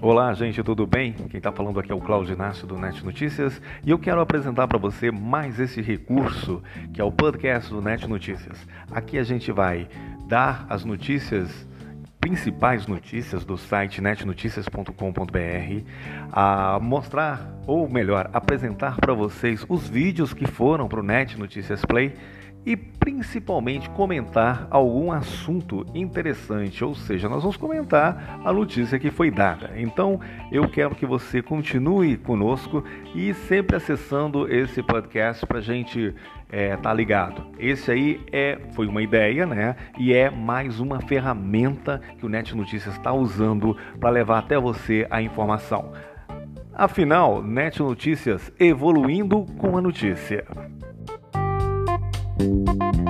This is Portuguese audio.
Olá, gente, tudo bem? Quem está falando aqui é o Claudio Inácio do Net Notícias e eu quero apresentar para você mais esse recurso que é o podcast do Net Notícias. Aqui a gente vai dar as notícias principais notícias do site netnoticias.com.br, a mostrar, ou melhor, apresentar para vocês os vídeos que foram para o Net Notícias Play e principalmente comentar algum assunto interessante, ou seja, nós vamos comentar a notícia que foi dada. Então, eu quero que você continue conosco e sempre acessando esse podcast para a gente é, tá ligado. Esse aí é foi uma ideia, né? E é mais uma ferramenta que o Net Notícias está usando para levar até você a informação. Afinal, Net Notícias evoluindo com a notícia. You.